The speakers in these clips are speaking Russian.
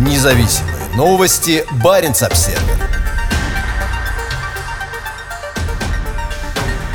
Независимые новости. Барин обсерва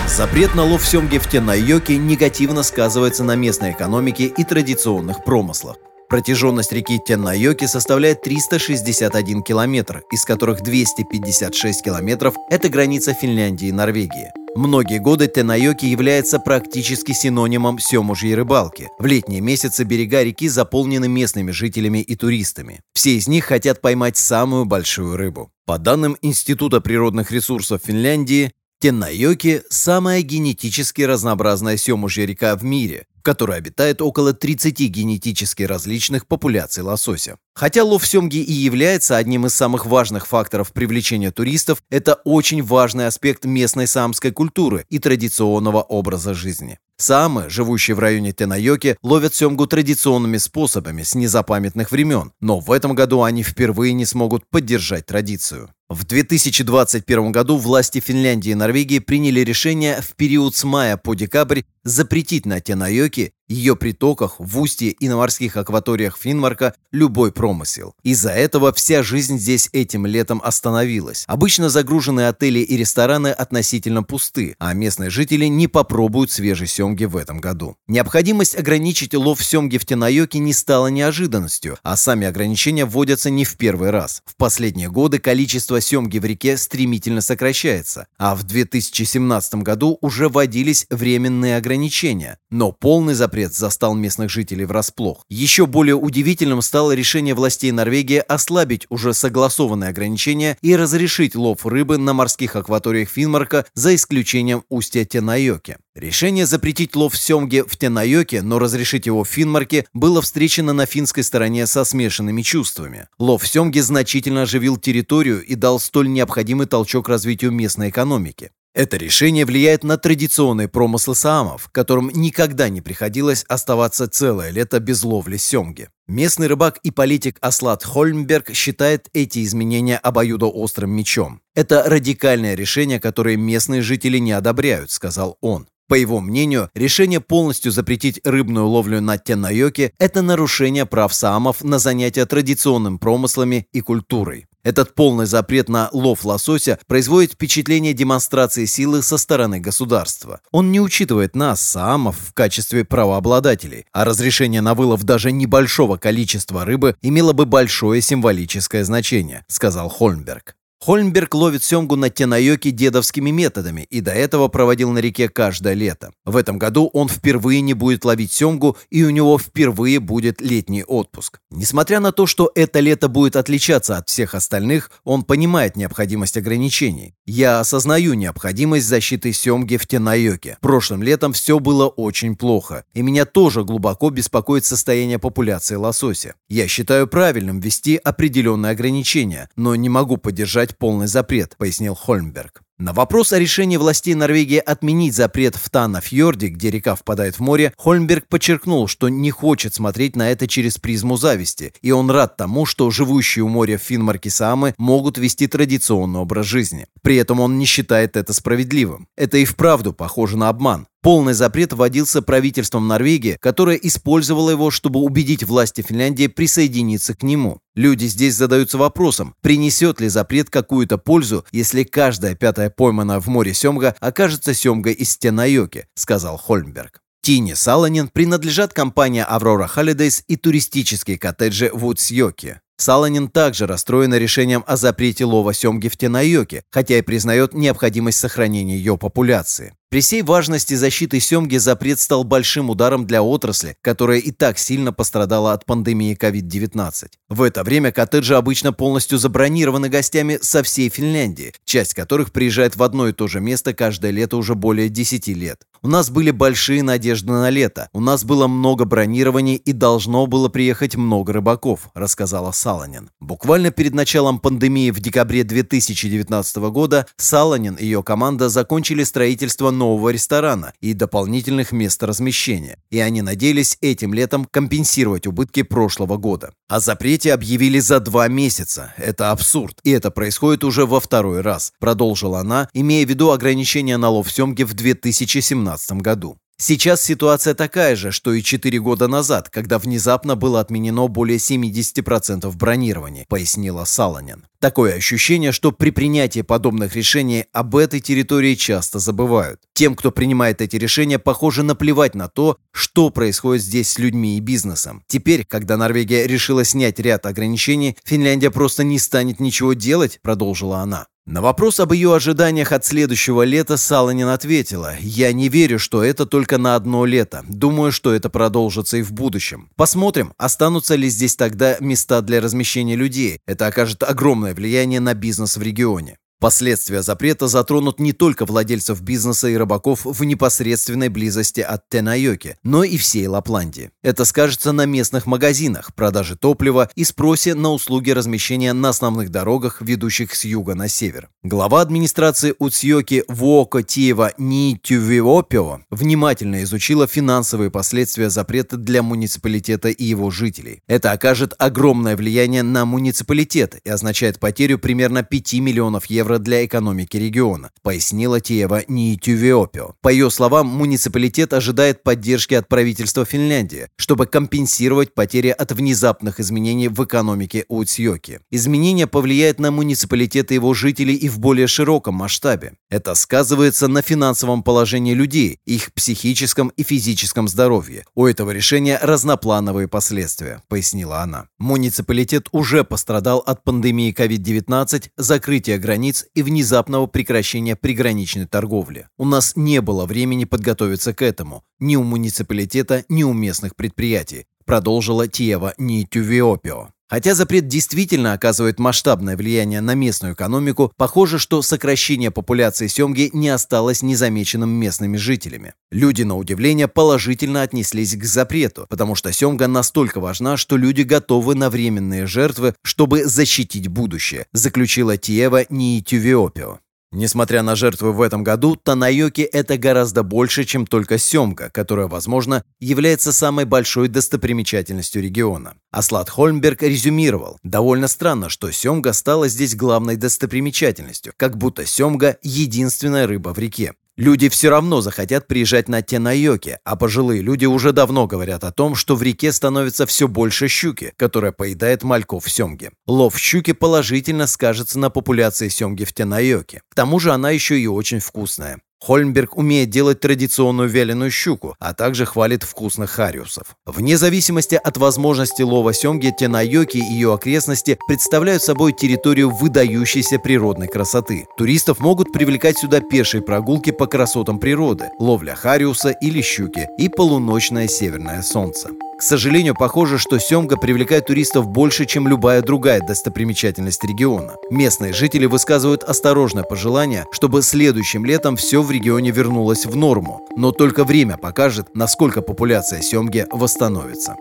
Запрет на лов семги в Тенайоке негативно сказывается на местной экономике и традиционных промыслах. Протяженность реки Теннайоки составляет 361 километр, из которых 256 километров – это граница Финляндии и Норвегии. Многие годы Тенайоки является практически синонимом семужьей рыбалки. В летние месяцы берега реки заполнены местными жителями и туристами. Все из них хотят поймать самую большую рыбу. По данным Института природных ресурсов Финляндии, Теннайоки – самая генетически разнообразная семужья река в мире, в которой обитает около 30 генетически различных популяций лосося. Хотя лов семги и является одним из самых важных факторов привлечения туристов, это очень важный аспект местной саамской культуры и традиционного образа жизни. Самы, живущие в районе Тенайоки, ловят семгу традиционными способами с незапамятных времен, но в этом году они впервые не смогут поддержать традицию. В 2021 году власти Финляндии и Норвегии приняли решение в период с мая по декабрь запретить на Тенайоке ее притоках, в устье и на морских акваториях Финмарка любой промысел. Из-за этого вся жизнь здесь этим летом остановилась. Обычно загруженные отели и рестораны относительно пусты, а местные жители не попробуют свежей семги в этом году. Необходимость ограничить лов семги в Тенайоке не стала неожиданностью, а сами ограничения вводятся не в первый раз. В последние годы количество семги в реке стремительно сокращается, а в 2017 году уже вводились временные ограничения, но полный запрет запрет застал местных жителей врасплох. Еще более удивительным стало решение властей Норвегии ослабить уже согласованные ограничения и разрешить лов рыбы на морских акваториях Финмарка за исключением устья Тенайоки. Решение запретить лов семги в Тенайоке, но разрешить его в Финмарке, было встречено на финской стороне со смешанными чувствами. Лов семги значительно оживил территорию и дал столь необходимый толчок развитию местной экономики. Это решение влияет на традиционные промыслы саамов, которым никогда не приходилось оставаться целое лето без ловли семги. Местный рыбак и политик Аслат Хольмберг считает эти изменения обоюдоострым мечом. «Это радикальное решение, которое местные жители не одобряют», — сказал он. По его мнению, решение полностью запретить рыбную ловлю на Теннайоке – это нарушение прав саамов на занятия традиционным промыслами и культурой. Этот полный запрет на лов лосося производит впечатление демонстрации силы со стороны государства. Он не учитывает нас, саамов, в качестве правообладателей, а разрешение на вылов даже небольшого количества рыбы имело бы большое символическое значение, сказал Хольмберг. Хольмберг ловит семгу на Тенайоке дедовскими методами и до этого проводил на реке каждое лето. В этом году он впервые не будет ловить семгу и у него впервые будет летний отпуск. Несмотря на то, что это лето будет отличаться от всех остальных, он понимает необходимость ограничений. Я осознаю необходимость защиты семги в Тенайоке. Прошлым летом все было очень плохо, и меня тоже глубоко беспокоит состояние популяции лосося. Я считаю правильным ввести определенные ограничения, но не могу поддержать полный запрет, пояснил Хольмберг. На вопрос о решении властей Норвегии отменить запрет в Танафьорде, где река впадает в море, Хольмберг подчеркнул, что не хочет смотреть на это через призму зависти, и он рад тому, что живущие у моря в Финмарке Саамы могут вести традиционный образ жизни. При этом он не считает это справедливым. Это и вправду похоже на обман. Полный запрет вводился правительством Норвегии, которое использовало его, чтобы убедить власти Финляндии присоединиться к нему. Люди здесь задаются вопросом, принесет ли запрет какую-то пользу, если каждая пятая пойманная в море семга окажется семгой из Тенайоки, сказал Хольмберг. Тини Саланин принадлежат компания Aurora Holidays и туристические коттеджи Вудсьоки. Саланин также расстроен решением о запрете лова семги в Тенайоке, хотя и признает необходимость сохранения ее популяции. При всей важности защиты семги запрет стал большим ударом для отрасли, которая и так сильно пострадала от пандемии COVID-19. В это время коттеджи обычно полностью забронированы гостями со всей Финляндии, часть которых приезжает в одно и то же место каждое лето уже более 10 лет. У нас были большие надежды на лето, у нас было много бронирований и должно было приехать много рыбаков, рассказала Саланин. Буквально перед началом пандемии в декабре 2019 года Саланин и ее команда закончили строительство нового ресторана и дополнительных мест размещения, и они надеялись этим летом компенсировать убытки прошлого года. О запрете объявили за два месяца. Это абсурд, и это происходит уже во второй раз, продолжила она, имея в виду ограничения на лов семги в 2017 году. Сейчас ситуация такая же, что и 4 года назад, когда внезапно было отменено более 70% бронирования, пояснила Саланин. Такое ощущение, что при принятии подобных решений об этой территории часто забывают. Тем, кто принимает эти решения, похоже наплевать на то, что происходит здесь с людьми и бизнесом. Теперь, когда Норвегия решила снять ряд ограничений, Финляндия просто не станет ничего делать, продолжила она. На вопрос об ее ожиданиях от следующего лета Саланин ответила, «Я не верю, что это только на одно лето. Думаю, что это продолжится и в будущем. Посмотрим, останутся ли здесь тогда места для размещения людей. Это окажет огромное влияние на бизнес в регионе». Последствия запрета затронут не только владельцев бизнеса и рыбаков в непосредственной близости от Тенайоки, но и всей Лапландии. Это скажется на местных магазинах, продаже топлива и спросе на услуги размещения на основных дорогах, ведущих с юга на север. Глава администрации Уцьёки Вуоко Тиева Нитювиопио внимательно изучила финансовые последствия запрета для муниципалитета и его жителей. Это окажет огромное влияние на муниципалитет и означает потерю примерно 5 миллионов евро евро для экономики региона, пояснила Тиева Нитювиопио. По ее словам, муниципалитет ожидает поддержки от правительства Финляндии, чтобы компенсировать потери от внезапных изменений в экономике Уцьёки. Изменения повлияют на муниципалитет и его жителей и в более широком масштабе. Это сказывается на финансовом положении людей, их психическом и физическом здоровье. У этого решения разноплановые последствия, пояснила она. Муниципалитет уже пострадал от пандемии COVID-19, закрытия границ границ и внезапного прекращения приграничной торговли. У нас не было времени подготовиться к этому ни у муниципалитета, ни у местных предприятий, продолжила Тиева Нитювиопио. Хотя запрет действительно оказывает масштабное влияние на местную экономику, похоже, что сокращение популяции семги не осталось незамеченным местными жителями. Люди, на удивление, положительно отнеслись к запрету, потому что семга настолько важна, что люди готовы на временные жертвы, чтобы защитить будущее, заключила Тиева Ниитювиопио. Несмотря на жертвы в этом году, Танайоки – это гораздо больше, чем только семга, которая, возможно, является самой большой достопримечательностью региона. Аслат Хольмберг резюмировал, довольно странно, что семга стала здесь главной достопримечательностью, как будто семга – единственная рыба в реке. Люди все равно захотят приезжать на Тенайоки, а пожилые люди уже давно говорят о том, что в реке становится все больше щуки, которая поедает мальков семги. Лов щуки положительно скажется на популяции семги в Тенайоке. К тому же она еще и очень вкусная. Хольмберг умеет делать традиционную вяленую щуку, а также хвалит вкусных хариусов. Вне зависимости от возможности лова семги, Тенайоки и ее окрестности представляют собой территорию выдающейся природной красоты. Туристов могут привлекать сюда пешие прогулки по красотам природы, ловля хариуса или щуки и полуночное северное солнце. Сожалению, похоже, что семга привлекает туристов больше, чем любая другая достопримечательность региона. Местные жители высказывают осторожное пожелание, чтобы следующим летом все в регионе вернулось в норму. Но только время покажет, насколько популяция семги восстановится.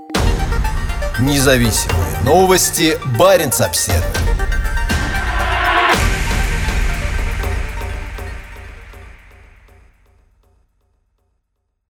Независимые новости. Барин обседный.